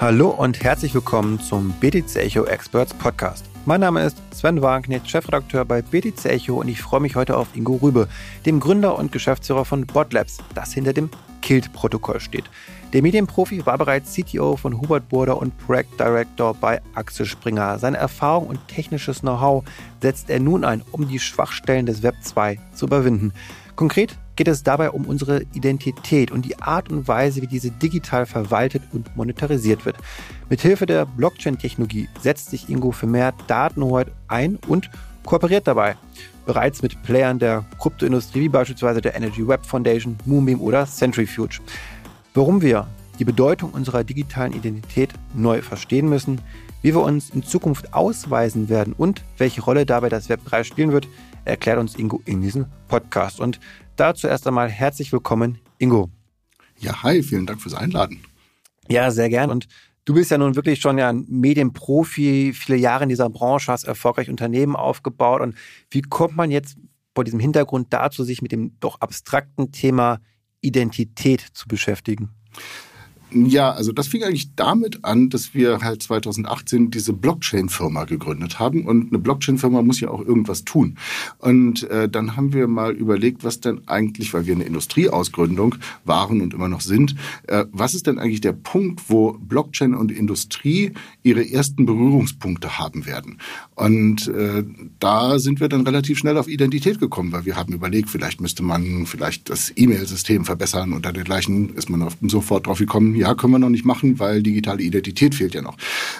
Hallo und herzlich willkommen zum BTC Echo Experts Podcast. Mein Name ist Sven Wagenknecht, Chefredakteur bei BTC Echo und ich freue mich heute auf Ingo Rübe, dem Gründer und Geschäftsführer von Botlabs, das hinter dem KILT-Protokoll steht. Der Medienprofi war bereits CTO von Hubert Burda und Project Director bei Axel Springer. Seine Erfahrung und technisches Know-how setzt er nun ein, um die Schwachstellen des Web 2 zu überwinden. Konkret geht es dabei um unsere Identität und die Art und Weise, wie diese digital verwaltet und monetarisiert wird. Mithilfe der Blockchain-Technologie setzt sich Ingo für mehr Datenhoheit ein und kooperiert dabei. Bereits mit Playern der Kryptoindustrie wie beispielsweise der Energy Web Foundation, Moonbeam oder Centrifuge. Warum wir die Bedeutung unserer digitalen Identität neu verstehen müssen, wie wir uns in Zukunft ausweisen werden und welche Rolle dabei das Web 3 spielen wird, erklärt uns Ingo in diesem Podcast. Und dazu erst einmal herzlich willkommen, Ingo. Ja, hi, vielen Dank fürs Einladen. Ja, sehr gern. Und du bist ja nun wirklich schon ja ein Medienprofi, viele Jahre in dieser Branche, hast erfolgreich Unternehmen aufgebaut. Und wie kommt man jetzt vor diesem Hintergrund dazu, sich mit dem doch abstrakten Thema Identität zu beschäftigen? Ja, also das fing eigentlich damit an, dass wir halt 2018 diese Blockchain-Firma gegründet haben. Und eine Blockchain-Firma muss ja auch irgendwas tun. Und äh, dann haben wir mal überlegt, was denn eigentlich, weil wir eine Industrieausgründung waren und immer noch sind, äh, was ist denn eigentlich der Punkt, wo Blockchain und Industrie ihre ersten Berührungspunkte haben werden? Und äh, da sind wir dann relativ schnell auf Identität gekommen, weil wir haben überlegt, vielleicht müsste man vielleicht das E-Mail-System verbessern und dergleichen ist man sofort drauf gekommen, ja, können wir noch nicht machen, weil digitale Identität fehlt ja noch.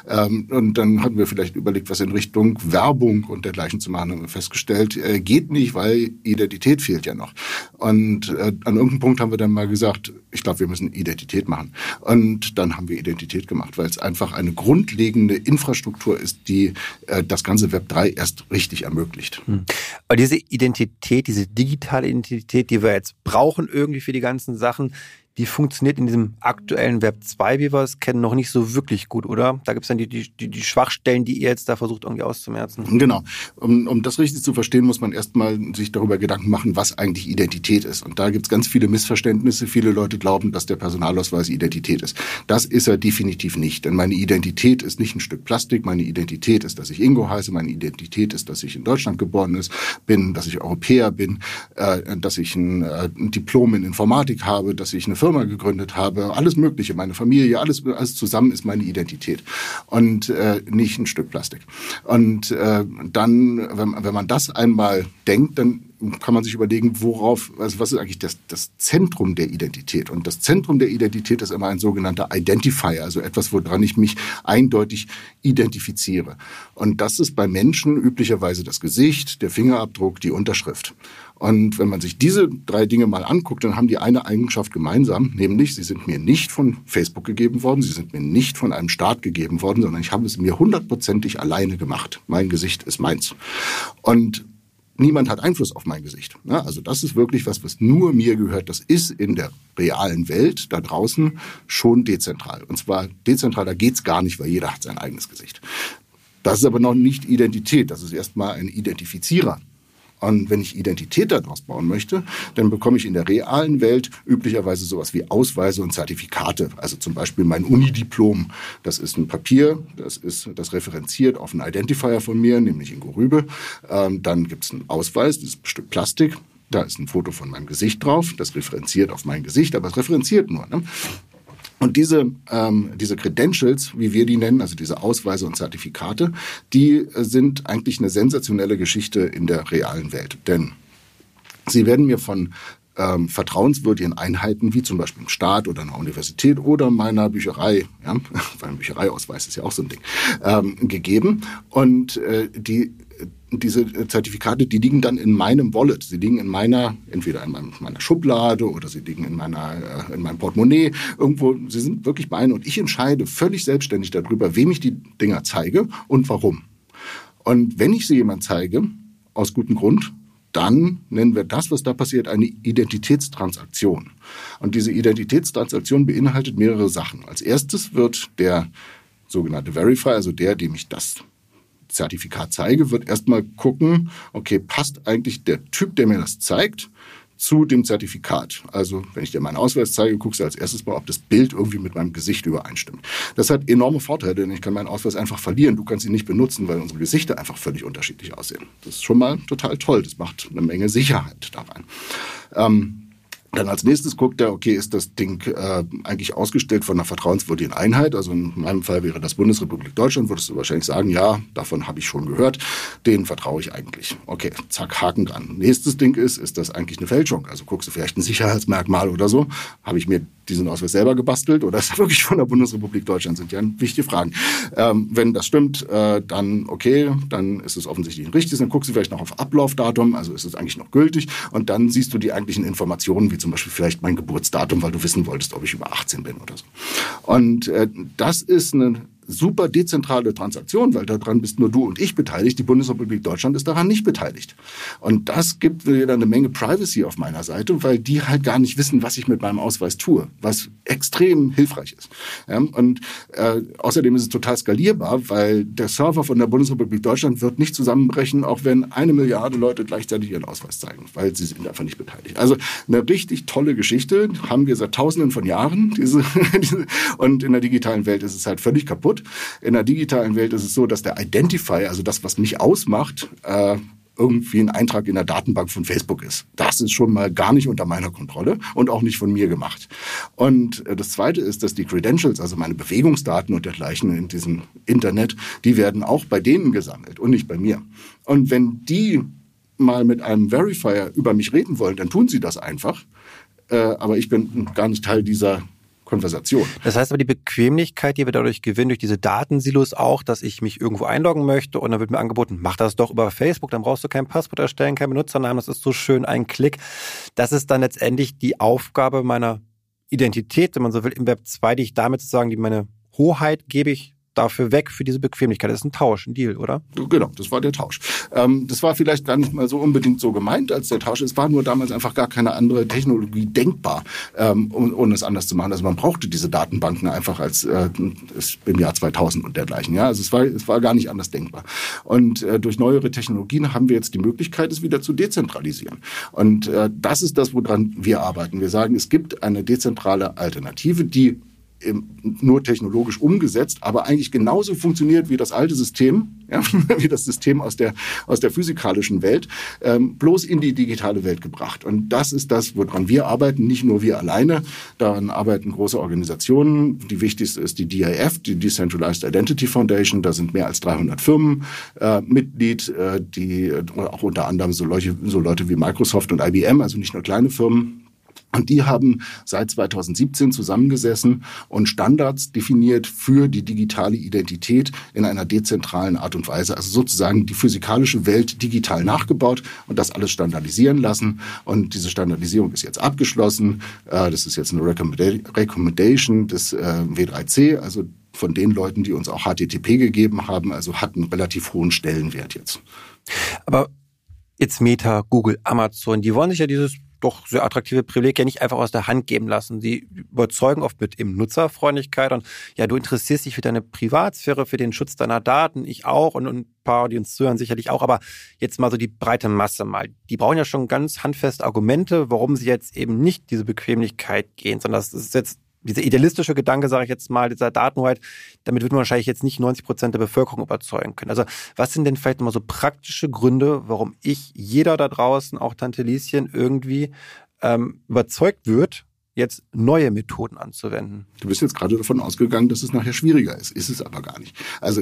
Ähm, und dann hatten wir vielleicht überlegt, was in Richtung Werbung und dergleichen zu machen. Haben wir festgestellt, äh, geht nicht, weil Identität fehlt ja noch. Und äh, an irgendeinem Punkt haben wir dann mal gesagt, ich glaube, wir müssen Identität machen. Und dann haben wir Identität gemacht, weil es einfach eine grundlegende Infrastruktur ist, die äh, das ganze Web 3 erst richtig ermöglicht. Hm. Aber diese Identität, diese digitale Identität, die wir jetzt brauchen irgendwie für die ganzen Sachen, die funktioniert in diesem aktuellen Web 2, wie wir es kennen, noch nicht so wirklich gut, oder? Da gibt es dann die, die, die Schwachstellen, die ihr jetzt da versucht irgendwie auszumerzen. Genau. Um, um das richtig zu verstehen, muss man erstmal sich darüber Gedanken machen, was eigentlich Identität ist. Und da gibt es ganz viele Missverständnisse. Viele Leute glauben, dass der Personalausweis Identität ist. Das ist er definitiv nicht. Denn meine Identität ist nicht ein Stück Plastik. Meine Identität ist, dass ich Ingo heiße. Meine Identität ist, dass ich in Deutschland geboren ist, bin, dass ich Europäer bin, äh, dass ich ein, äh, Diplom in Informatik habe, dass ich eine Firma gegründet habe, alles Mögliche, meine Familie, alles, alles zusammen ist meine Identität und äh, nicht ein Stück Plastik. Und äh, dann, wenn, wenn man das einmal denkt, dann kann man sich überlegen, worauf, also was ist eigentlich das, das Zentrum der Identität? Und das Zentrum der Identität ist immer ein sogenannter Identifier, also etwas, woran ich mich eindeutig identifiziere. Und das ist bei Menschen üblicherweise das Gesicht, der Fingerabdruck, die Unterschrift. Und wenn man sich diese drei Dinge mal anguckt, dann haben die eine Eigenschaft gemeinsam, nämlich sie sind mir nicht von Facebook gegeben worden, sie sind mir nicht von einem Staat gegeben worden, sondern ich habe es mir hundertprozentig alleine gemacht. Mein Gesicht ist meins. Und niemand hat Einfluss auf mein Gesicht. Also das ist wirklich was, was nur mir gehört. Das ist in der realen Welt da draußen schon dezentral. Und zwar dezentral, da geht's gar nicht, weil jeder hat sein eigenes Gesicht. Das ist aber noch nicht Identität. Das ist erstmal ein Identifizierer. Und wenn ich Identität daraus bauen möchte, dann bekomme ich in der realen Welt üblicherweise sowas wie Ausweise und Zertifikate. Also zum Beispiel mein Unidiplom. Das ist ein Papier, das ist das referenziert auf einen Identifier von mir, nämlich Ingo Rübe. Ähm, dann gibt es einen Ausweis, das ist ein Stück Plastik. Da ist ein Foto von meinem Gesicht drauf, das referenziert auf mein Gesicht, aber es referenziert nur. Ne? Und diese, ähm, diese Credentials, wie wir die nennen, also diese Ausweise und Zertifikate, die äh, sind eigentlich eine sensationelle Geschichte in der realen Welt. Denn sie werden mir von ähm, vertrauenswürdigen Einheiten, wie zum Beispiel im Staat oder einer Universität oder meiner Bücherei, ja, weil ein Büchereiausweis ist ja auch so ein Ding, ähm, gegeben. Und äh, die diese Zertifikate, die liegen dann in meinem Wallet. Sie liegen in meiner, entweder in meiner Schublade oder sie liegen in meiner, äh, in meinem Portemonnaie. Irgendwo, sie sind wirklich meine und ich entscheide völlig selbstständig darüber, wem ich die Dinger zeige und warum. Und wenn ich sie jemand zeige, aus gutem Grund, dann nennen wir das, was da passiert, eine Identitätstransaktion. Und diese Identitätstransaktion beinhaltet mehrere Sachen. Als erstes wird der sogenannte Verifier, also der, dem ich das Zertifikat zeige, wird erstmal gucken, okay, passt eigentlich der Typ, der mir das zeigt, zu dem Zertifikat. Also wenn ich dir meinen Ausweis zeige, guckst du als erstes mal, ob das Bild irgendwie mit meinem Gesicht übereinstimmt. Das hat enorme Vorteile, denn ich kann meinen Ausweis einfach verlieren. Du kannst ihn nicht benutzen, weil unsere Gesichter einfach völlig unterschiedlich aussehen. Das ist schon mal total toll. Das macht eine Menge Sicherheit da rein. Ähm, dann als nächstes guckt er, okay, ist das Ding äh, eigentlich ausgestellt von einer vertrauenswürdigen Einheit? Also in meinem Fall wäre das Bundesrepublik Deutschland, würdest du wahrscheinlich sagen, ja, davon habe ich schon gehört, denen vertraue ich eigentlich. Okay, zack, Haken dran. Nächstes Ding ist, ist das eigentlich eine Fälschung? Also guckst du vielleicht ein Sicherheitsmerkmal oder so? Habe ich mir diesen Ausweis selber gebastelt oder ist er wirklich von der Bundesrepublik Deutschland? Sind ja wichtige Fragen. Ähm, wenn das stimmt, äh, dann okay, dann ist es offensichtlich ein richtiges. Dann guckst du vielleicht noch auf Ablaufdatum, also ist es eigentlich noch gültig. Und dann siehst du die eigentlichen Informationen, wie zum Beispiel vielleicht mein Geburtsdatum, weil du wissen wolltest, ob ich über 18 bin oder so. Und äh, das ist eine super dezentrale Transaktion, weil daran bist nur du und ich beteiligt. Die Bundesrepublik Deutschland ist daran nicht beteiligt. Und das gibt wieder eine Menge Privacy auf meiner Seite, weil die halt gar nicht wissen, was ich mit meinem Ausweis tue, was extrem hilfreich ist. Ja, und äh, außerdem ist es total skalierbar, weil der Server von der Bundesrepublik Deutschland wird nicht zusammenbrechen, auch wenn eine Milliarde Leute gleichzeitig ihren Ausweis zeigen, weil sie sind einfach nicht beteiligt. Also eine richtig tolle Geschichte haben wir seit Tausenden von Jahren. Diese, diese, und in der digitalen Welt ist es halt völlig kaputt. In der digitalen Welt ist es so, dass der Identifier, also das, was mich ausmacht, äh, irgendwie ein Eintrag in der Datenbank von Facebook ist. Das ist schon mal gar nicht unter meiner Kontrolle und auch nicht von mir gemacht. Und äh, das Zweite ist, dass die Credentials, also meine Bewegungsdaten und dergleichen in diesem Internet, die werden auch bei denen gesammelt und nicht bei mir. Und wenn die mal mit einem Verifier über mich reden wollen, dann tun sie das einfach. Äh, aber ich bin gar nicht Teil dieser Konversation. Das heißt aber, die Bequemlichkeit, die wir dadurch gewinnen, durch diese Datensilos auch, dass ich mich irgendwo einloggen möchte und dann wird mir angeboten, mach das doch über Facebook, dann brauchst du kein Passwort erstellen, kein Benutzernamen, das ist so schön ein Klick. Das ist dann letztendlich die Aufgabe meiner Identität, wenn man so will, im Web 2, die ich damit sozusagen, die meine Hoheit gebe ich dafür weg, für diese Bequemlichkeit. Das ist ein Tausch, ein Deal, oder? Genau, das war der Tausch. Ähm, das war vielleicht gar nicht mal so unbedingt so gemeint als der Tausch. Es war nur damals einfach gar keine andere Technologie denkbar, ähm, um es anders zu machen. Also man brauchte diese Datenbanken einfach als äh, im Jahr 2000 und dergleichen. Ja, also es war, es war gar nicht anders denkbar. Und äh, durch neuere Technologien haben wir jetzt die Möglichkeit, es wieder zu dezentralisieren. Und äh, das ist das, woran wir arbeiten. Wir sagen, es gibt eine dezentrale Alternative, die nur technologisch umgesetzt, aber eigentlich genauso funktioniert wie das alte System, ja, wie das System aus der, aus der physikalischen Welt, ähm, bloß in die digitale Welt gebracht. Und das ist das, woran wir arbeiten, nicht nur wir alleine. Daran arbeiten große Organisationen. Die wichtigste ist die DIF, die Decentralized Identity Foundation. Da sind mehr als 300 Firmen äh, Mitglied, äh, die äh, auch unter anderem so Leute, so Leute wie Microsoft und IBM, also nicht nur kleine Firmen, und die haben seit 2017 zusammengesessen und Standards definiert für die digitale Identität in einer dezentralen Art und Weise. Also sozusagen die physikalische Welt digital nachgebaut und das alles standardisieren lassen. Und diese Standardisierung ist jetzt abgeschlossen. Äh, das ist jetzt eine Recommendation des äh, W3C, also von den Leuten, die uns auch HTTP gegeben haben. Also hat einen relativ hohen Stellenwert jetzt. Aber jetzt Meta, Google, Amazon, die wollen sich ja dieses doch sehr attraktive Privileg ja nicht einfach aus der Hand geben lassen. Sie überzeugen oft mit eben Nutzerfreundlichkeit und ja, du interessierst dich für deine Privatsphäre, für den Schutz deiner Daten, ich auch und ein paar, die uns zuhören, sicherlich auch, aber jetzt mal so die breite Masse mal. Die brauchen ja schon ganz handfeste Argumente, warum sie jetzt eben nicht diese Bequemlichkeit gehen, sondern das ist jetzt dieser idealistische Gedanke, sage ich jetzt mal, dieser Datenhoheit, damit wird man wahrscheinlich jetzt nicht 90 Prozent der Bevölkerung überzeugen können. Also was sind denn vielleicht mal so praktische Gründe, warum ich, jeder da draußen, auch Tante Lieschen, irgendwie ähm, überzeugt wird, jetzt neue Methoden anzuwenden. Du bist jetzt gerade davon ausgegangen, dass es nachher schwieriger ist. Ist es aber gar nicht. Also,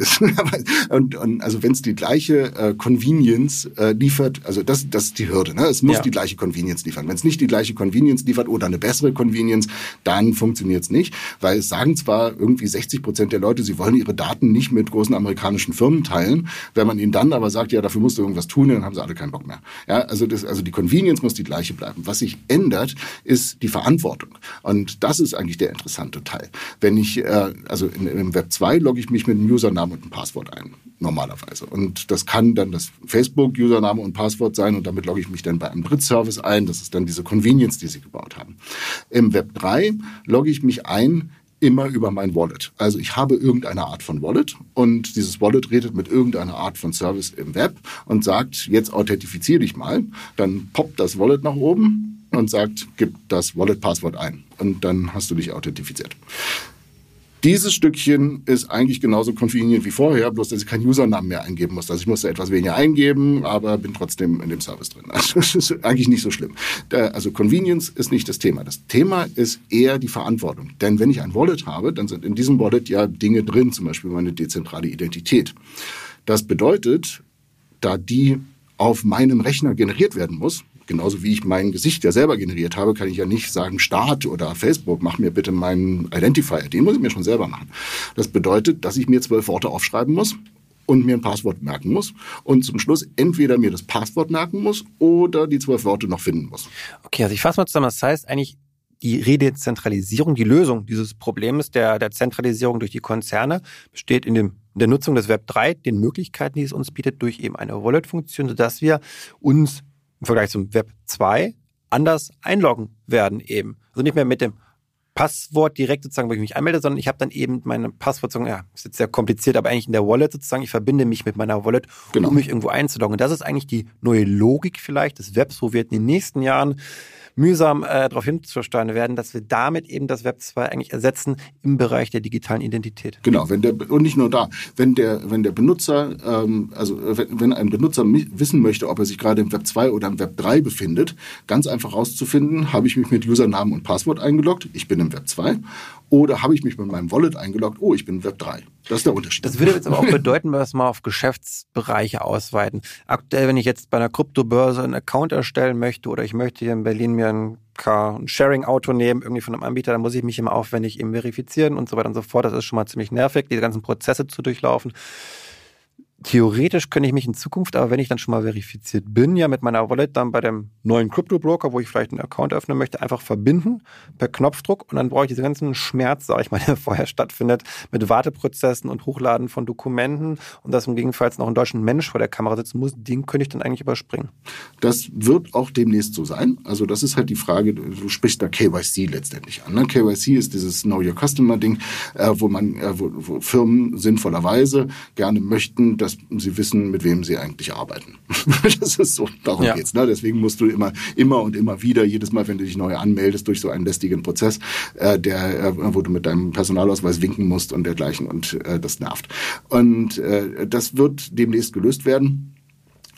und, und, also wenn es die gleiche äh, Convenience äh, liefert, also das, das ist die Hürde. Ne? Es muss ja. die gleiche Convenience liefern. Wenn es nicht die gleiche Convenience liefert oder eine bessere Convenience, dann funktioniert es nicht, weil es sagen zwar irgendwie 60 Prozent der Leute, sie wollen ihre Daten nicht mit großen amerikanischen Firmen teilen. Wenn man ihnen dann aber sagt, ja, dafür musst du irgendwas tun, dann haben sie alle keinen Bock mehr. Ja, also das, also die Convenience muss die gleiche bleiben. Was sich ändert, ist die Verantwortung. Verantwortung. Und das ist eigentlich der interessante Teil. Wenn ich, äh, also in, im Web 2 logge ich mich mit einem Username und einem Passwort ein, normalerweise. Und das kann dann das Facebook-Username und Passwort sein und damit logge ich mich dann bei einem Drittservice ein. Das ist dann diese Convenience, die sie gebaut haben. Im Web 3 logge ich mich ein immer über mein Wallet. Also ich habe irgendeine Art von Wallet und dieses Wallet redet mit irgendeiner Art von Service im Web und sagt, jetzt authentifiziere dich mal. Dann poppt das Wallet nach oben und sagt, gib das Wallet-Passwort ein. Und dann hast du dich authentifiziert. Dieses Stückchen ist eigentlich genauso convenient wie vorher, bloß dass ich keinen Usernamen mehr eingeben muss. Also ich musste etwas weniger eingeben, aber bin trotzdem in dem Service drin. Also das ist eigentlich nicht so schlimm. Also Convenience ist nicht das Thema. Das Thema ist eher die Verantwortung. Denn wenn ich ein Wallet habe, dann sind in diesem Wallet ja Dinge drin, zum Beispiel meine dezentrale Identität. Das bedeutet, da die auf meinem Rechner generiert werden muss, genauso wie ich mein Gesicht ja selber generiert habe, kann ich ja nicht sagen, Start oder Facebook, mach mir bitte meinen Identifier. Den muss ich mir schon selber machen. Das bedeutet, dass ich mir zwölf Worte aufschreiben muss und mir ein Passwort merken muss und zum Schluss entweder mir das Passwort merken muss oder die zwölf Worte noch finden muss. Okay, also ich fasse mal zusammen. Das heißt eigentlich, die Redezentralisierung, die Lösung dieses Problems der, der Zentralisierung durch die Konzerne besteht in, dem, in der Nutzung des Web 3, den Möglichkeiten, die es uns bietet, durch eben eine Wallet-Funktion, sodass wir uns im Vergleich zum Web 2 anders einloggen werden eben. Also nicht mehr mit dem Passwort direkt sozusagen, wo ich mich anmelde, sondern ich habe dann eben meine Passwort, ja, ist jetzt sehr kompliziert, aber eigentlich in der Wallet sozusagen, ich verbinde mich mit meiner Wallet, genau. um mich irgendwo einzuloggen. Und das ist eigentlich die neue Logik vielleicht des Webs, wo wir in den nächsten Jahren mühsam äh, darauf hinzusteuern werden, dass wir damit eben das Web 2 eigentlich ersetzen im Bereich der digitalen Identität. Genau, wenn der und nicht nur da, wenn der wenn der Benutzer ähm, also wenn, wenn ein Benutzer wissen möchte, ob er sich gerade im Web 2 oder im Web 3 befindet, ganz einfach herauszufinden, habe ich mich mit Usernamen und Passwort eingeloggt, ich bin im Web 2 oder habe ich mich mit meinem Wallet eingeloggt, oh, ich bin im Web 3. Das ist der Unterschied. Das würde jetzt aber auch bedeuten, wenn wir es mal auf Geschäftsbereiche ausweiten. Aktuell, wenn ich jetzt bei einer Kryptobörse einen Account erstellen möchte oder ich möchte hier in Berlin mir ein Car, ein Sharing-Auto nehmen, irgendwie von einem Anbieter, dann muss ich mich immer aufwendig eben verifizieren und so weiter und so fort. Das ist schon mal ziemlich nervig, diese ganzen Prozesse zu durchlaufen theoretisch könnte ich mich in Zukunft, aber wenn ich dann schon mal verifiziert bin, ja mit meiner Wallet dann bei dem neuen Crypto-Broker, wo ich vielleicht einen Account öffnen möchte, einfach verbinden per Knopfdruck und dann brauche ich diesen ganzen Schmerz, sage ich mal, der vorher stattfindet, mit Warteprozessen und Hochladen von Dokumenten und dass im Gegenfalls noch ein deutscher Mensch vor der Kamera sitzen muss, den könnte ich dann eigentlich überspringen. Das wird auch demnächst so sein. Also das ist halt die Frage, du sprichst da KYC letztendlich an. Ne? KYC ist dieses Know Your Customer Ding, äh, wo man, äh, wo, wo Firmen sinnvollerweise gerne möchten, dass dass sie wissen, mit wem sie eigentlich arbeiten. das ist so, darum ja. geht's. Ne? Deswegen musst du immer, immer und immer wieder, jedes Mal, wenn du dich neu anmeldest, durch so einen lästigen Prozess, äh, der, äh, wo du mit deinem Personalausweis winken musst und dergleichen und äh, das nervt. Und äh, das wird demnächst gelöst werden.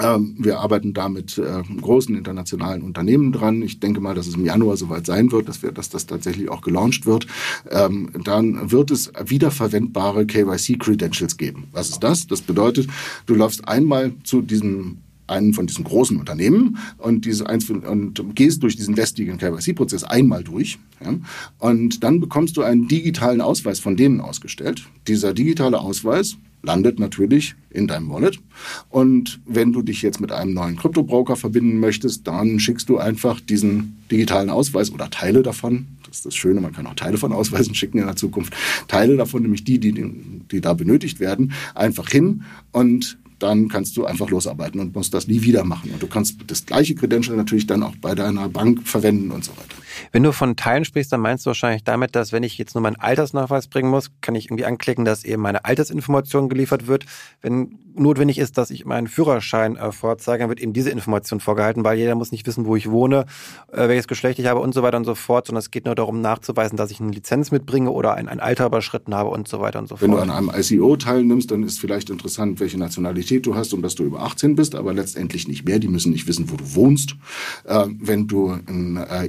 Ähm, wir arbeiten da mit äh, großen internationalen Unternehmen dran. Ich denke mal, dass es im Januar soweit sein wird, dass, wir, dass das tatsächlich auch gelauncht wird. Ähm, dann wird es wiederverwendbare KYC-Credentials geben. Was ist das? Das bedeutet, du läufst einmal zu diesem einen von diesen großen Unternehmen und diese eins und gehst durch diesen lästigen KYC-Prozess einmal durch. Ja, und dann bekommst du einen digitalen Ausweis von denen ausgestellt. Dieser digitale Ausweis landet natürlich in deinem Wallet. Und wenn du dich jetzt mit einem neuen Kryptobroker verbinden möchtest, dann schickst du einfach diesen digitalen Ausweis oder Teile davon. Das ist das Schöne, man kann auch Teile von Ausweisen schicken in der Zukunft. Teile davon, nämlich die, die, die da benötigt werden, einfach hin und dann kannst du einfach losarbeiten und musst das nie wieder machen. Und du kannst das gleiche Credential natürlich dann auch bei deiner Bank verwenden und so weiter. Wenn du von Teilen sprichst, dann meinst du wahrscheinlich damit, dass wenn ich jetzt nur meinen Altersnachweis bringen muss, kann ich irgendwie anklicken, dass eben meine Altersinformation geliefert wird. Wenn notwendig ist, dass ich meinen Führerschein äh, vorzeige, dann wird eben diese Information vorgehalten, weil jeder muss nicht wissen, wo ich wohne, äh, welches Geschlecht ich habe und so weiter und so fort, sondern es geht nur darum nachzuweisen, dass ich eine Lizenz mitbringe oder ein, ein Alter überschritten habe und so weiter und so fort. Wenn du an einem ICO teilnimmst, dann ist vielleicht interessant, welche Nationalität du hast und dass du über 18 bist, aber letztendlich nicht mehr. Die müssen nicht wissen, wo du wohnst. Äh, wenn du einen äh,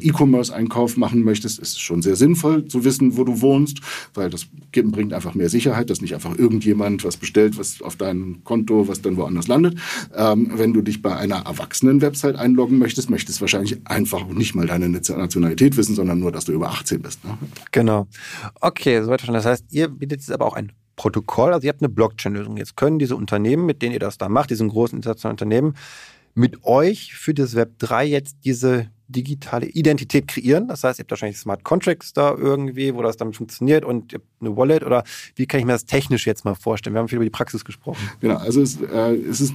E-Commerce-Einkauf machen möchtest, ist es schon sehr sinnvoll zu wissen, wo du wohnst, weil das bringt einfach mehr Sicherheit, dass nicht einfach irgendjemand was bestellt, was auf deinem Konto, was dann woanders landet. Ähm, wenn du dich bei einer Erwachsenen-Website einloggen möchtest, möchtest du wahrscheinlich einfach nicht mal deine Nationalität wissen, sondern nur, dass du über 18 bist. Ne? Genau. Okay, soweit schon. Das heißt, ihr bietet jetzt aber auch ein Protokoll, also ihr habt eine Blockchain-Lösung. Jetzt können diese Unternehmen, mit denen ihr das da macht, diesen großen internationalen Unternehmen, mit euch für das Web 3 jetzt diese digitale Identität kreieren. Das heißt, ihr habt wahrscheinlich Smart Contracts da irgendwie, wo das dann funktioniert und ihr habt eine Wallet oder wie kann ich mir das technisch jetzt mal vorstellen? Wir haben viel über die Praxis gesprochen. Genau, also es, äh, es ist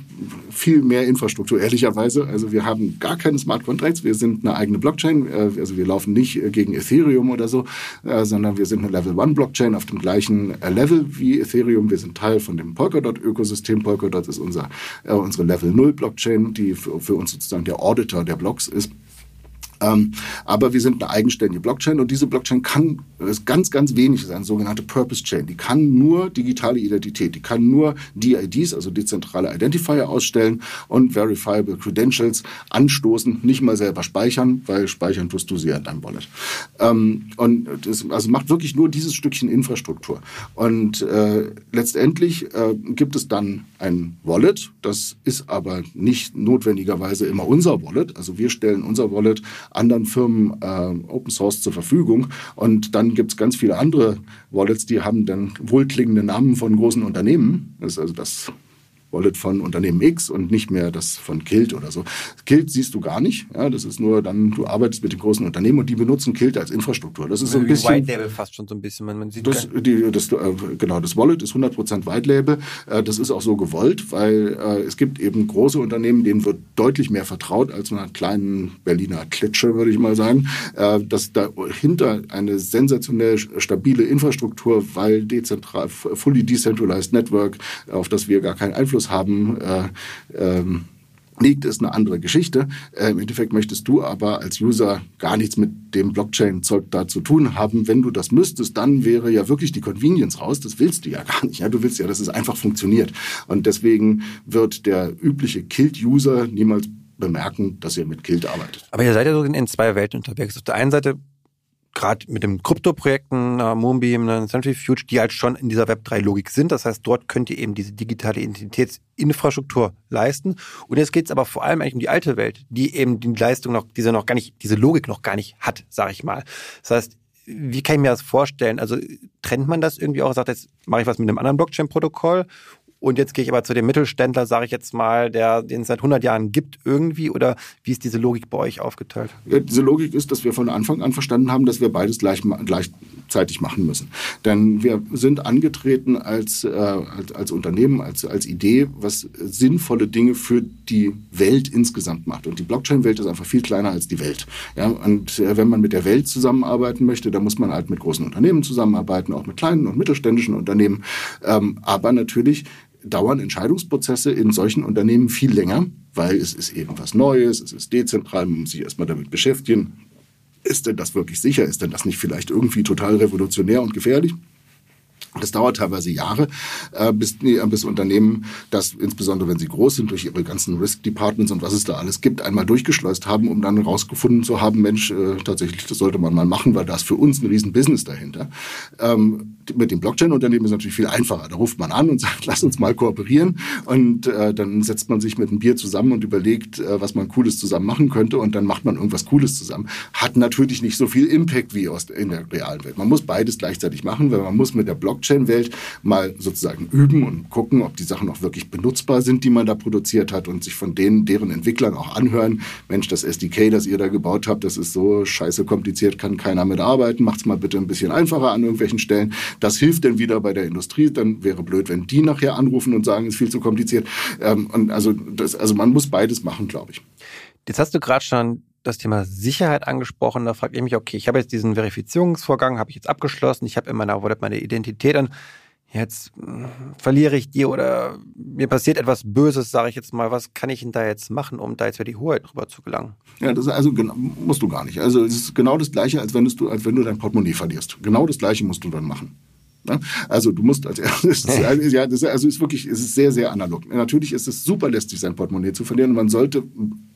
viel mehr Infrastruktur, ehrlicherweise. Also wir haben gar keine Smart Contracts, wir sind eine eigene Blockchain, äh, also wir laufen nicht äh, gegen Ethereum oder so, äh, sondern wir sind eine Level 1 Blockchain auf dem gleichen äh, Level wie Ethereum. Wir sind Teil von dem Polkadot-Ökosystem. Polkadot ist unser, äh, unsere Level 0 Blockchain, die für, für uns sozusagen der Auditor der Blocks ist. Ähm, aber wir sind eine eigenständige Blockchain und diese Blockchain kann ist ganz, ganz wenig sein, sogenannte Purpose Chain. Die kann nur digitale Identität, die kann nur DIDs, also dezentrale Identifier ausstellen und Verifiable Credentials anstoßen, nicht mal selber speichern, weil speichern tust du sie ja in deinem Wallet. Ähm, und das, also macht wirklich nur dieses Stückchen Infrastruktur. Und äh, letztendlich äh, gibt es dann ein Wallet, das ist aber nicht notwendigerweise immer unser Wallet. Also wir stellen unser Wallet anderen Firmen äh, Open Source zur Verfügung. Und dann gibt es ganz viele andere Wallets, die haben dann wohlklingende Namen von großen Unternehmen. Das ist also das Wallet von Unternehmen X und nicht mehr das von Kilt oder so. Kilt siehst du gar nicht. Ja, das ist nur dann, du arbeitest mit den großen Unternehmen und die benutzen Kilt als Infrastruktur. Das ist so ein bisschen. White Label fast schon so ein bisschen. Man, man sieht das, die, das, äh, genau, das Wallet ist 100% White Label. Äh, das ist auch so gewollt, weil äh, es gibt eben große Unternehmen, denen wird deutlich mehr vertraut als einer kleinen Berliner Klitsche, würde ich mal sagen. dass dahinter eine sensationell stabile Infrastruktur, weil dezentral, fully decentralized Network, auf das wir gar keinen Einfluss haben, äh, ähm, liegt, ist eine andere Geschichte. Äh, Im Endeffekt möchtest du aber als User gar nichts mit dem Blockchain-Zeug da zu tun haben. Wenn du das müsstest, dann wäre ja wirklich die Convenience raus. Das willst du ja gar nicht. Ja? Du willst ja, dass es einfach funktioniert. Und deswegen wird der übliche Kilt-User niemals bemerken, dass ihr mit Kilt arbeitet. Aber ihr seid ja so in zwei Welten unterwegs. Auf der einen Seite gerade mit den Krypto-Projekten, äh, Moonbeam, äh, Centrifuge, die halt schon in dieser Web3-Logik sind. Das heißt, dort könnt ihr eben diese digitale Identitätsinfrastruktur leisten. Und jetzt geht es aber vor allem eigentlich um die alte Welt, die eben die Leistung noch, diese noch gar nicht, diese Logik noch gar nicht hat, sage ich mal. Das heißt, wie kann ich mir das vorstellen? Also trennt man das irgendwie auch, sagt jetzt mache ich was mit einem anderen Blockchain-Protokoll und jetzt gehe ich aber zu dem Mittelständler, sage ich jetzt mal, der den es seit 100 Jahren gibt irgendwie oder wie ist diese Logik bei euch aufgeteilt? Ja, diese Logik ist, dass wir von Anfang an verstanden haben, dass wir beides gleich, gleichzeitig machen müssen. Denn wir sind angetreten als, äh, als, als Unternehmen, als, als Idee, was sinnvolle Dinge für die Welt insgesamt macht. Und die Blockchain-Welt ist einfach viel kleiner als die Welt. Ja, und äh, wenn man mit der Welt zusammenarbeiten möchte, dann muss man halt mit großen Unternehmen zusammenarbeiten, auch mit kleinen und mittelständischen Unternehmen. Ähm, aber natürlich dauern Entscheidungsprozesse in solchen Unternehmen viel länger, weil es ist eben was Neues, es ist dezentral, man muss sich erstmal damit beschäftigen. Ist denn das wirklich sicher? Ist denn das nicht vielleicht irgendwie total revolutionär und gefährlich? Das dauert teilweise Jahre, äh, bis, nee, bis Unternehmen das, insbesondere wenn sie groß sind, durch ihre ganzen Risk Departments und was es da alles gibt, einmal durchgeschleust haben, um dann herausgefunden zu haben, Mensch, äh, tatsächlich, das sollte man mal machen, weil da ist für uns ein riesen Business dahinter. Ähm, mit dem Blockchain-Unternehmen ist es natürlich viel einfacher. Da ruft man an und sagt, lass uns mal kooperieren und äh, dann setzt man sich mit einem Bier zusammen und überlegt, äh, was man Cooles zusammen machen könnte und dann macht man irgendwas Cooles zusammen. Hat natürlich nicht so viel Impact wie in der realen Welt. Man muss beides gleichzeitig machen, weil man muss mit der Blockchain Blockchain-Welt mal sozusagen üben und gucken, ob die Sachen auch wirklich benutzbar sind, die man da produziert hat und sich von denen, deren Entwicklern auch anhören, Mensch, das SDK, das ihr da gebaut habt, das ist so scheiße kompliziert, kann keiner mitarbeiten, macht's mal bitte ein bisschen einfacher an irgendwelchen Stellen. Das hilft dann wieder bei der Industrie, dann wäre blöd, wenn die nachher anrufen und sagen, es ist viel zu kompliziert. Ähm, und also, das, also man muss beides machen, glaube ich. Jetzt hast du gerade schon das Thema Sicherheit angesprochen. Da frage ich mich, okay, ich habe jetzt diesen Verifizierungsvorgang, habe ich jetzt abgeschlossen, ich habe in meiner Wallet meine Identität an. Jetzt äh, verliere ich die oder mir passiert etwas Böses, sage ich jetzt mal. Was kann ich denn da jetzt machen, um da jetzt wieder die Hoheit drüber zu gelangen? Ja, das also genau, musst du gar nicht. Also es ist genau das Gleiche, als wenn du, als wenn du dein Portemonnaie verlierst. Genau das Gleiche musst du dann machen. Ne? Also du musst als erstes, ja, das, also ist wirklich, es ist sehr, sehr analog. Natürlich ist es super lästig, sein Portemonnaie zu verlieren. Man sollte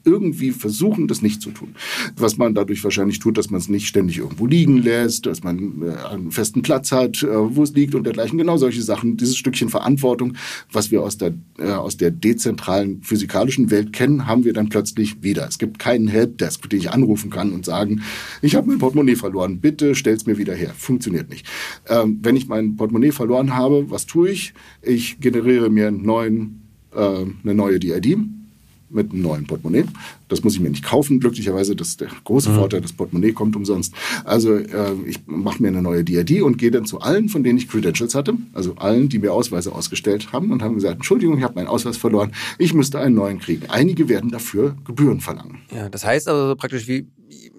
irgendwie versuchen, das nicht zu tun. Was man dadurch wahrscheinlich tut, dass man es nicht ständig irgendwo liegen lässt, dass man äh, einen festen Platz hat, äh, wo es liegt und dergleichen. Genau solche Sachen. Dieses Stückchen Verantwortung, was wir aus der, äh, aus der dezentralen physikalischen Welt kennen, haben wir dann plötzlich wieder. Es gibt keinen Helpdesk, den ich anrufen kann und sagen, ich habe mein Portemonnaie verloren, bitte stell's mir wieder her. Funktioniert nicht. Ähm, wenn ich mein mein Portemonnaie verloren habe, was tue ich? Ich generiere mir einen neuen, äh, eine neue DID mit einem neuen Portemonnaie. Das muss ich mir nicht kaufen, glücklicherweise. Das ist der große mhm. Vorteil, das Portemonnaie kommt umsonst. Also äh, ich mache mir eine neue DID und gehe dann zu allen, von denen ich Credentials hatte, also allen, die mir Ausweise ausgestellt haben und haben gesagt, Entschuldigung, ich habe meinen Ausweis verloren, ich müsste einen neuen kriegen. Einige werden dafür Gebühren verlangen. Ja, das heißt also praktisch wie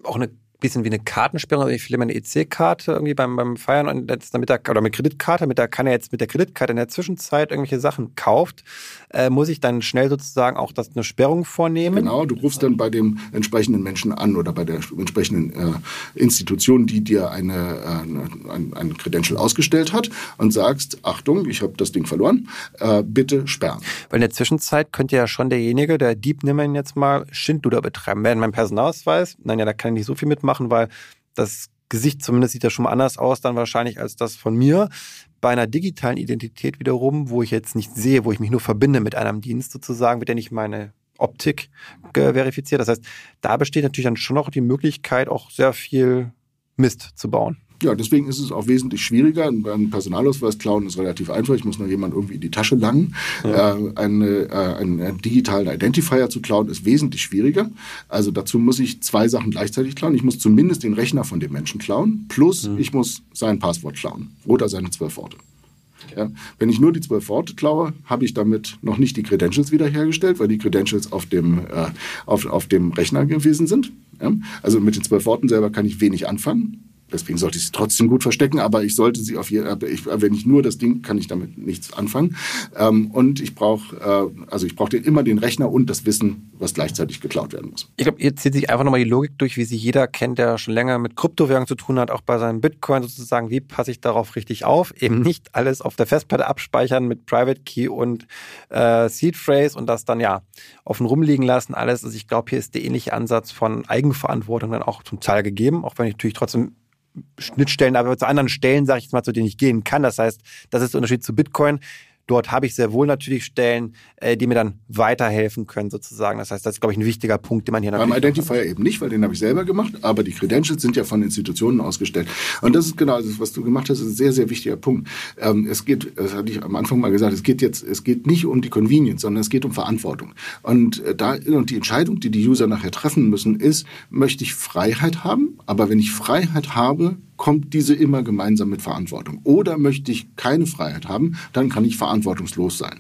auch eine bisschen wie eine Kartensperrung. Also ich verliere meine EC-Karte irgendwie beim, beim Feiern und jetzt mit der, oder mit Kreditkarte, mit der kann er jetzt mit der Kreditkarte in der Zwischenzeit irgendwelche Sachen kauft, äh, muss ich dann schnell sozusagen auch das eine Sperrung vornehmen. Genau, du rufst dann bei dem entsprechenden Menschen an oder bei der entsprechenden äh, Institution, die dir eine, äh, ein, ein Credential ausgestellt hat und sagst, Achtung, ich habe das Ding verloren, äh, bitte sperren. Weil in der Zwischenzeit könnte ja schon derjenige, der Dieb, nehmen wir ihn jetzt mal, Schindluder betreiben. Während mein Personalausweis, nein, ja, da kann ich nicht so viel mitmachen, weil das Gesicht zumindest sieht ja schon mal anders aus dann wahrscheinlich als das von mir. Bei einer digitalen Identität wiederum, wo ich jetzt nicht sehe, wo ich mich nur verbinde mit einem Dienst sozusagen, wird ja nicht meine Optik verifiziert. Das heißt, da besteht natürlich dann schon noch die Möglichkeit, auch sehr viel Mist zu bauen. Ja, deswegen ist es auch wesentlich schwieriger. Ein Personalausweis klauen ist relativ einfach. Ich muss nur jemand irgendwie in die Tasche langen. Ja. Äh, eine, äh, einen digitalen Identifier zu klauen ist wesentlich schwieriger. Also dazu muss ich zwei Sachen gleichzeitig klauen. Ich muss zumindest den Rechner von dem Menschen klauen, plus ja. ich muss sein Passwort klauen oder seine zwölf Worte. Ja, wenn ich nur die zwölf Worte klaue, habe ich damit noch nicht die Credentials wiederhergestellt, weil die Credentials auf dem, äh, auf, auf dem Rechner gewesen sind. Ja, also mit den zwölf Worten selber kann ich wenig anfangen. Deswegen sollte ich sie trotzdem gut verstecken, aber ich sollte sie auf jeden wenn ich nur das Ding, kann ich damit nichts anfangen. Ähm, und ich brauche, äh, also ich brauche immer den Rechner und das Wissen, was gleichzeitig geklaut werden muss. Ich glaube, ihr zieht sich einfach nochmal die Logik durch, wie sie jeder kennt, der schon länger mit Kryptowährungen zu tun hat, auch bei seinem Bitcoin sozusagen. Wie passe ich darauf richtig auf? Eben nicht alles auf der Festplatte abspeichern mit Private Key und äh, Seed Phrase und das dann ja offen rumliegen lassen. Alles. Also ich glaube, hier ist der ähnliche Ansatz von Eigenverantwortung dann auch zum Teil gegeben, auch wenn ich natürlich trotzdem Schnittstellen, aber zu anderen Stellen, sage ich jetzt mal, zu denen ich gehen kann. Das heißt, das ist der Unterschied zu Bitcoin. Dort habe ich sehr wohl natürlich Stellen, äh, die mir dann weiterhelfen können sozusagen. Das heißt, das ist, glaube ich, ein wichtiger Punkt, den man hier natürlich... Beim Identifier eben nicht, weil den habe ich selber gemacht, aber die Credentials sind ja von Institutionen ausgestellt. Und das ist genau das, was du gemacht hast, ist ein sehr, sehr wichtiger Punkt. Ähm, es geht, das hatte ich am Anfang mal gesagt, es geht jetzt, es geht nicht um die Convenience, sondern es geht um Verantwortung. Und äh, da, und die Entscheidung, die die User nachher treffen müssen, ist, möchte ich Freiheit haben? Aber wenn ich Freiheit habe, kommt diese immer gemeinsam mit Verantwortung. Oder möchte ich keine Freiheit haben, dann kann ich verantwortungslos sein.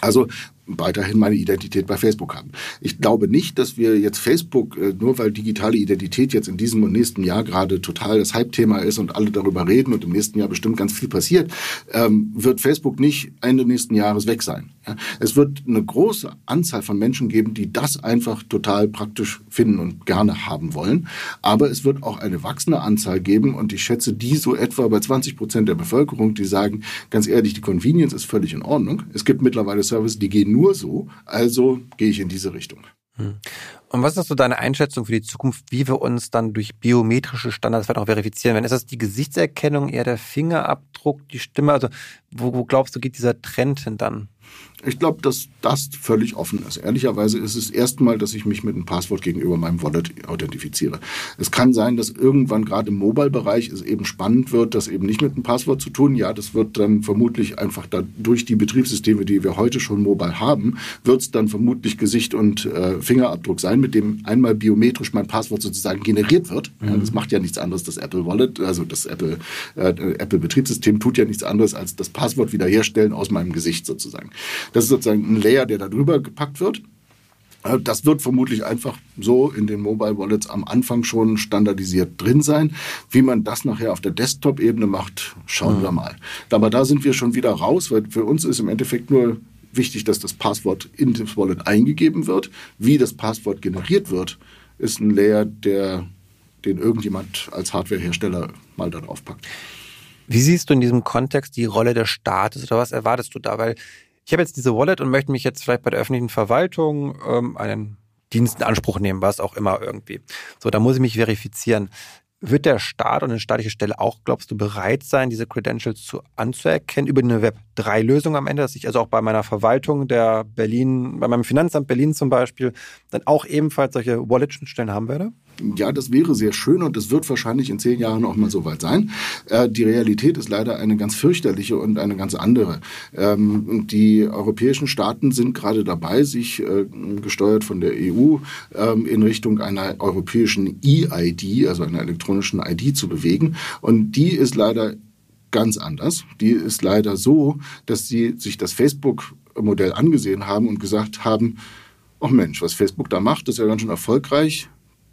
Also weiterhin meine Identität bei Facebook haben. Ich glaube nicht, dass wir jetzt Facebook, äh, nur weil digitale Identität jetzt in diesem und nächsten Jahr gerade total das Hype-Thema ist und alle darüber reden und im nächsten Jahr bestimmt ganz viel passiert, ähm, wird Facebook nicht Ende nächsten Jahres weg sein. Es wird eine große Anzahl von Menschen geben, die das einfach total praktisch finden und gerne haben wollen. Aber es wird auch eine wachsende Anzahl geben und ich schätze die so etwa bei 20 Prozent der Bevölkerung, die sagen, ganz ehrlich, die Convenience ist völlig in Ordnung. Es gibt mittlerweile Services, die gehen nur so, also gehe ich in diese Richtung. Hm. Und was ist so deine Einschätzung für die Zukunft, wie wir uns dann durch biometrische Standards vielleicht auch verifizieren werden? Ist das die Gesichtserkennung, eher der Fingerabdruck, die Stimme? Also wo, wo glaubst du, geht dieser Trend hin dann? Ich glaube, dass das völlig offen ist. Ehrlicherweise ist es erstmal, dass ich mich mit einem Passwort gegenüber meinem Wallet authentifiziere. Es kann sein, dass irgendwann gerade im Mobile-Bereich es eben spannend wird, das eben nicht mit einem Passwort zu tun. Ja, das wird dann vermutlich einfach da durch die Betriebssysteme, die wir heute schon mobile haben, wird es dann vermutlich Gesicht und äh, Fingerabdruck sein, mit dem einmal biometrisch mein Passwort sozusagen generiert wird. Mhm. Ja, das macht ja nichts anderes, das Apple Wallet, also das Apple, äh, Apple Betriebssystem tut ja nichts anderes, als das Passwort wiederherstellen aus meinem Gesicht sozusagen. Das ist sozusagen ein Layer, der da drüber gepackt wird. Äh, das wird vermutlich einfach so in den Mobile Wallets am Anfang schon standardisiert drin sein. Wie man das nachher auf der Desktop-Ebene macht, schauen mhm. wir mal. Aber da sind wir schon wieder raus, weil für uns ist im Endeffekt nur wichtig, dass das Passwort in das Wallet eingegeben wird. Wie das Passwort generiert wird, ist ein Layer, der, den irgendjemand als Hardwarehersteller mal da drauf packt. Wie siehst du in diesem Kontext die Rolle des Staates oder was erwartest du da? Weil ich habe jetzt diese Wallet und möchte mich jetzt vielleicht bei der öffentlichen Verwaltung ähm, einen Dienst in Anspruch nehmen, was auch immer irgendwie. So, da muss ich mich verifizieren. Wird der Staat und eine staatliche Stelle auch, glaubst du, bereit sein, diese Credentials zu anzuerkennen über eine Web3-Lösung am Ende, dass ich also auch bei meiner Verwaltung der Berlin, bei meinem Finanzamt Berlin zum Beispiel, dann auch ebenfalls solche Wallet-Schnittstellen haben werde? Ja, das wäre sehr schön und das wird wahrscheinlich in zehn Jahren auch mal so weit sein. Äh, die Realität ist leider eine ganz fürchterliche und eine ganz andere. Ähm, die europäischen Staaten sind gerade dabei, sich äh, gesteuert von der EU ähm, in Richtung einer europäischen E-ID, also einer elektronischen ID zu bewegen. Und die ist leider ganz anders. Die ist leider so, dass sie sich das Facebook-Modell angesehen haben und gesagt haben, oh Mensch, was Facebook da macht, ist ja ganz schön erfolgreich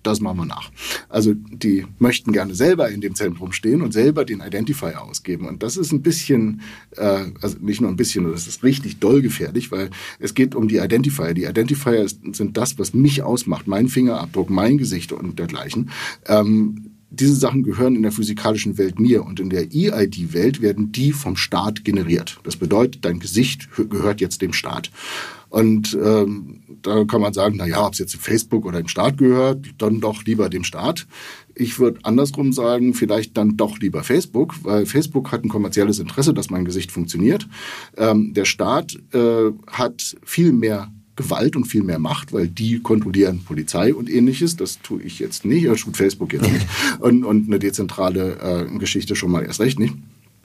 das machen wir nach. Also die möchten gerne selber in dem Zentrum stehen und selber den Identifier ausgeben. Und das ist ein bisschen, äh, also nicht nur ein bisschen, das ist richtig doll gefährlich, weil es geht um die Identifier. Die Identifier sind das, was mich ausmacht, mein Fingerabdruck, mein Gesicht und dergleichen. Ähm, diese Sachen gehören in der physikalischen Welt mir und in der EID-Welt werden die vom Staat generiert. Das bedeutet, dein Gesicht gehört jetzt dem Staat. Und ähm, da kann man sagen, na ja, ob es jetzt Facebook oder dem Staat gehört, dann doch lieber dem Staat. Ich würde andersrum sagen, vielleicht dann doch lieber Facebook, weil Facebook hat ein kommerzielles Interesse, dass mein Gesicht funktioniert. Ähm, der Staat äh, hat viel mehr Gewalt und viel mehr Macht, weil die kontrollieren Polizei und ähnliches. Das tue ich jetzt nicht, das tut Facebook jetzt nicht. Und, und eine dezentrale äh, Geschichte schon mal erst recht nicht.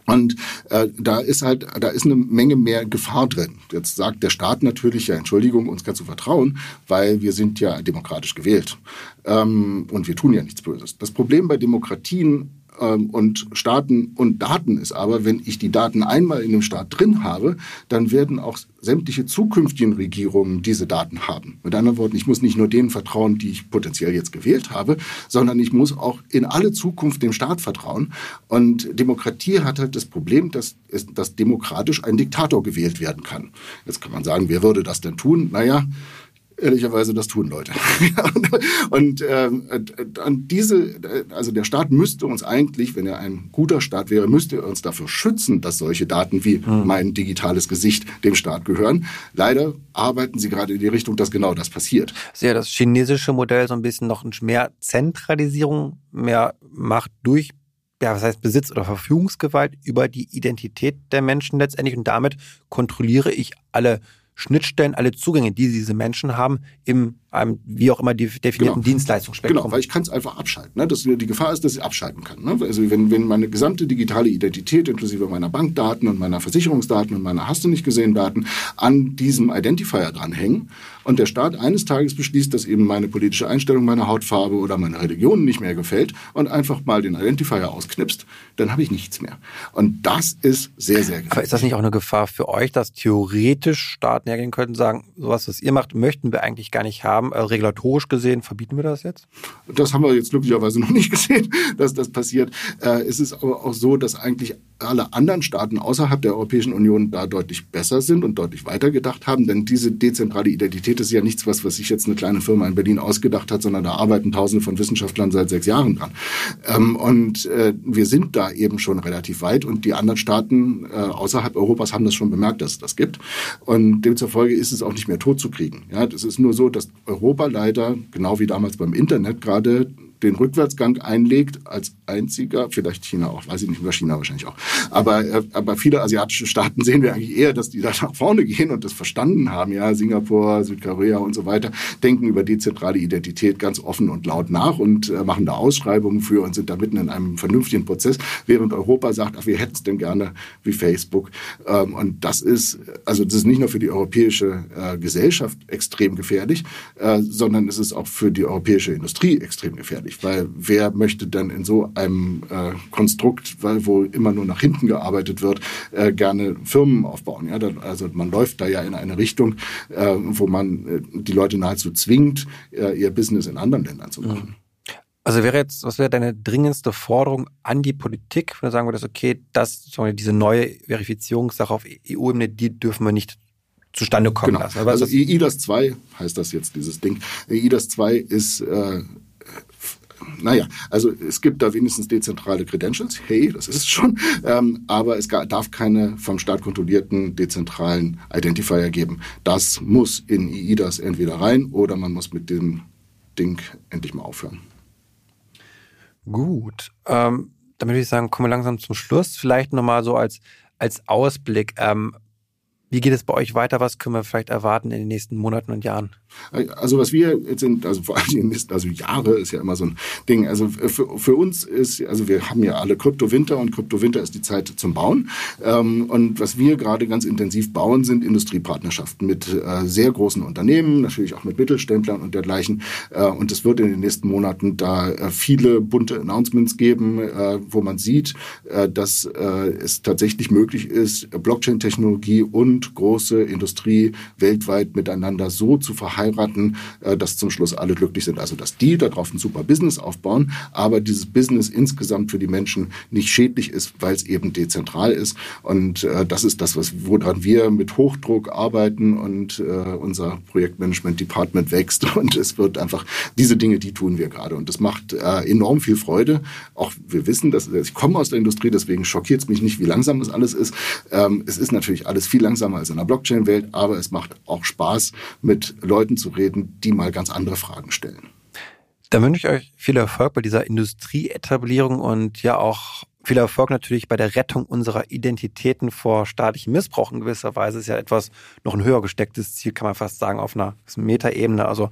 Und äh, da ist halt, da ist eine Menge mehr Gefahr drin. Jetzt sagt der Staat natürlich, ja, Entschuldigung, uns kannst du vertrauen, weil wir sind ja demokratisch gewählt. Ähm, und wir tun ja nichts Böses. Das Problem bei Demokratien und Staaten und Daten ist aber, wenn ich die Daten einmal in dem Staat drin habe, dann werden auch sämtliche zukünftigen Regierungen diese Daten haben. Mit anderen Worten, ich muss nicht nur denen vertrauen, die ich potenziell jetzt gewählt habe, sondern ich muss auch in alle Zukunft dem Staat vertrauen. Und Demokratie hat halt das Problem, dass, dass demokratisch ein Diktator gewählt werden kann. Jetzt kann man sagen, wer würde das denn tun? Naja, ehrlicherweise, das tun Leute. und, ähm, und diese, also der Staat müsste uns eigentlich, wenn er ein guter Staat wäre, müsste er uns dafür schützen, dass solche Daten wie mhm. mein digitales Gesicht dem Staat gehören. Leider arbeiten sie gerade in die Richtung, dass genau das passiert. Sehr das chinesische Modell so ein bisschen noch mehr Zentralisierung, mehr Macht durch ja, was heißt Besitz oder Verfügungsgewalt über die Identität der Menschen letztendlich und damit kontrolliere ich alle Schnittstellen, alle Zugänge, die diese Menschen haben, im einem, wie auch immer definierten genau. Dienstleistungsspektrum. Genau, weil ich kann es einfach abschalten. Ne? Das, die Gefahr ist, dass ich abschalten kann. Ne? Also wenn, wenn meine gesamte digitale Identität inklusive meiner Bankdaten und meiner Versicherungsdaten und meiner hast du nicht gesehen Daten an diesem Identifier dranhängen und der Staat eines Tages beschließt, dass eben meine politische Einstellung, meine Hautfarbe oder meine Religion nicht mehr gefällt und einfach mal den Identifier ausknipst, dann habe ich nichts mehr. Und das ist sehr, sehr gefährlich. Aber ist das nicht auch eine Gefahr für euch, dass theoretisch Staaten hergehen könnten und sagen, sowas, was ihr macht, möchten wir eigentlich gar nicht haben? haben. Äh, regulatorisch gesehen verbieten wir das jetzt? Das haben wir jetzt glücklicherweise noch nicht gesehen, dass das passiert. Äh, es ist aber auch so, dass eigentlich alle anderen Staaten außerhalb der Europäischen Union da deutlich besser sind und deutlich weiter gedacht haben. Denn diese dezentrale Identität ist ja nichts, was, was sich jetzt eine kleine Firma in Berlin ausgedacht hat, sondern da arbeiten Tausende von Wissenschaftlern seit sechs Jahren dran. Ähm, und äh, wir sind da eben schon relativ weit und die anderen Staaten äh, außerhalb Europas haben das schon bemerkt, dass es das gibt. Und demzufolge ist es auch nicht mehr tot zu kriegen. Ja, das ist nur so, dass Europa leider, genau wie damals beim Internet gerade, den Rückwärtsgang einlegt als einziger, vielleicht China auch, weiß ich nicht, über China wahrscheinlich auch. Aber, äh, aber viele asiatische Staaten sehen wir eigentlich eher, dass die da nach vorne gehen und das verstanden haben. Ja, Singapur, Südkorea und so weiter denken über dezentrale Identität ganz offen und laut nach und äh, machen da Ausschreibungen für und sind da mitten in einem vernünftigen Prozess, während Europa sagt, ach, wir hätten es denn gerne wie Facebook. Ähm, und das ist, also das ist nicht nur für die europäische äh, Gesellschaft extrem gefährlich, äh, sondern es ist auch für die europäische Industrie extrem gefährlich schwierig, weil wer möchte denn in so einem äh, Konstrukt, weil, wo immer nur nach hinten gearbeitet wird, äh, gerne Firmen aufbauen? Ja? also man läuft da ja in eine Richtung, äh, wo man äh, die Leute nahezu zwingt, äh, ihr Business in anderen Ländern zu machen. Mhm. Also wäre jetzt, was wäre deine dringendste Forderung an die Politik, wenn du sagen würdest, okay, das, diese neue Verifizierungssache auf EU-Ebene, die dürfen wir nicht zustande kommen genau. lassen. Also EIDAS 2 heißt das jetzt, dieses Ding. EIDAS 2 ist äh, naja, also es gibt da wenigstens dezentrale Credentials, hey, das ist es schon, ähm, aber es darf keine vom Staat kontrollierten dezentralen Identifier geben. Das muss in IIDAS entweder rein oder man muss mit dem Ding endlich mal aufhören. Gut, ähm, damit würde ich sagen, kommen wir langsam zum Schluss. Vielleicht nochmal so als, als Ausblick. Ähm, wie geht es bei euch weiter? Was können wir vielleicht erwarten in den nächsten Monaten und Jahren? Also was wir jetzt sind, also vor allem den nächsten, also Jahre ist ja immer so ein Ding. Also für, für uns ist, also wir haben ja alle Kryptowinter und Kryptowinter ist die Zeit zum Bauen. Ähm, und was wir gerade ganz intensiv bauen, sind Industriepartnerschaften mit äh, sehr großen Unternehmen, natürlich auch mit Mittelständlern und dergleichen. Äh, und es wird in den nächsten Monaten da äh, viele bunte Announcements geben, wo man sieht, dass es tatsächlich möglich ist, Blockchain-Technologie und große Industrie weltweit miteinander so zu verheiraten, äh, dass zum Schluss alle glücklich sind. Also dass die darauf ein super Business aufbauen, aber dieses Business insgesamt für die Menschen nicht schädlich ist, weil es eben dezentral ist. Und äh, das ist das, was, woran wir mit Hochdruck arbeiten und äh, unser Projektmanagement-Department wächst. Und es wird einfach, diese Dinge, die tun wir gerade. Und das macht enorm viel Freude. Auch wir wissen, dass ich komme aus der Industrie, deswegen schockiert es mich nicht, wie langsam das alles ist. Ähm, es ist natürlich alles viel langsamer als in der Blockchain-Welt, aber es macht auch Spaß, mit Leuten zu reden, die mal ganz andere Fragen stellen. Dann wünsche ich euch viel Erfolg bei dieser Industrieetablierung und ja auch viel Erfolg natürlich bei der Rettung unserer Identitäten vor staatlichem Missbrauch in gewisser Weise ist ja etwas noch ein höher gestecktes Ziel, kann man fast sagen, auf einer Metaebene. Also,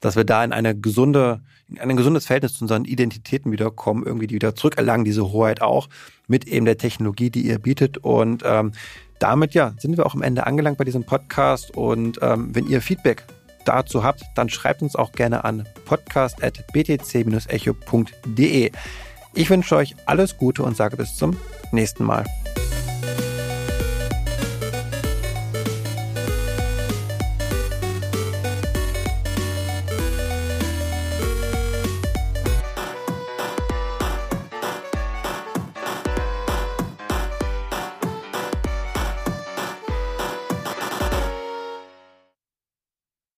dass wir da in eine gesunde, in ein gesundes Verhältnis zu unseren Identitäten wiederkommen, irgendwie die wieder zurückerlangen, diese Hoheit auch, mit eben der Technologie, die ihr bietet. Und ähm, damit ja, sind wir auch am Ende angelangt bei diesem Podcast. Und ähm, wenn ihr Feedback dazu habt, dann schreibt uns auch gerne an podcast.btc-echo.de. Ich wünsche euch alles Gute und sage bis zum nächsten Mal.